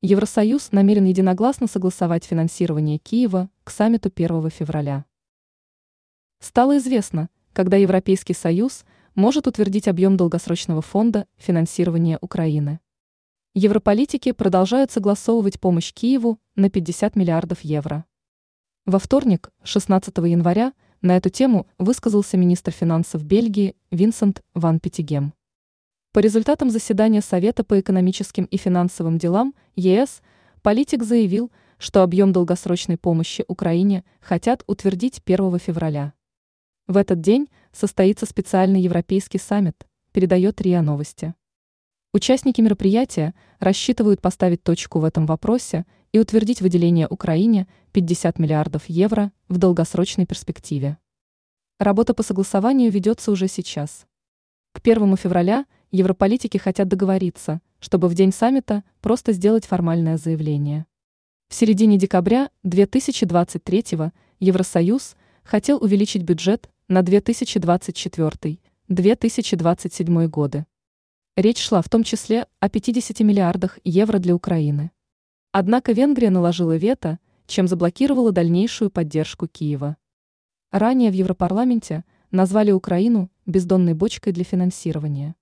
Евросоюз намерен единогласно согласовать финансирование Киева к саммиту 1 февраля. Стало известно, когда Европейский Союз может утвердить объем долгосрочного фонда финансирования Украины. Европолитики продолжают согласовывать помощь Киеву на 50 миллиардов евро. Во вторник, 16 января, на эту тему высказался министр финансов Бельгии Винсент Ван Пятигем. По результатам заседания Совета по экономическим и финансовым делам ЕС политик заявил, что объем долгосрочной помощи Украине хотят утвердить 1 февраля. В этот день состоится специальный европейский саммит, передает РИА Новости. Участники мероприятия рассчитывают поставить точку в этом вопросе и утвердить выделение Украине 50 миллиардов евро в долгосрочной перспективе. Работа по согласованию ведется уже сейчас. К 1 февраля европолитики хотят договориться, чтобы в день саммита просто сделать формальное заявление. В середине декабря 2023 Евросоюз хотел увеличить бюджет на 2024-2027 годы. Речь шла в том числе о 50 миллиардах евро для Украины. Однако Венгрия наложила вето, чем заблокировала дальнейшую поддержку Киева. Ранее в Европарламенте назвали Украину бездонной бочкой для финансирования.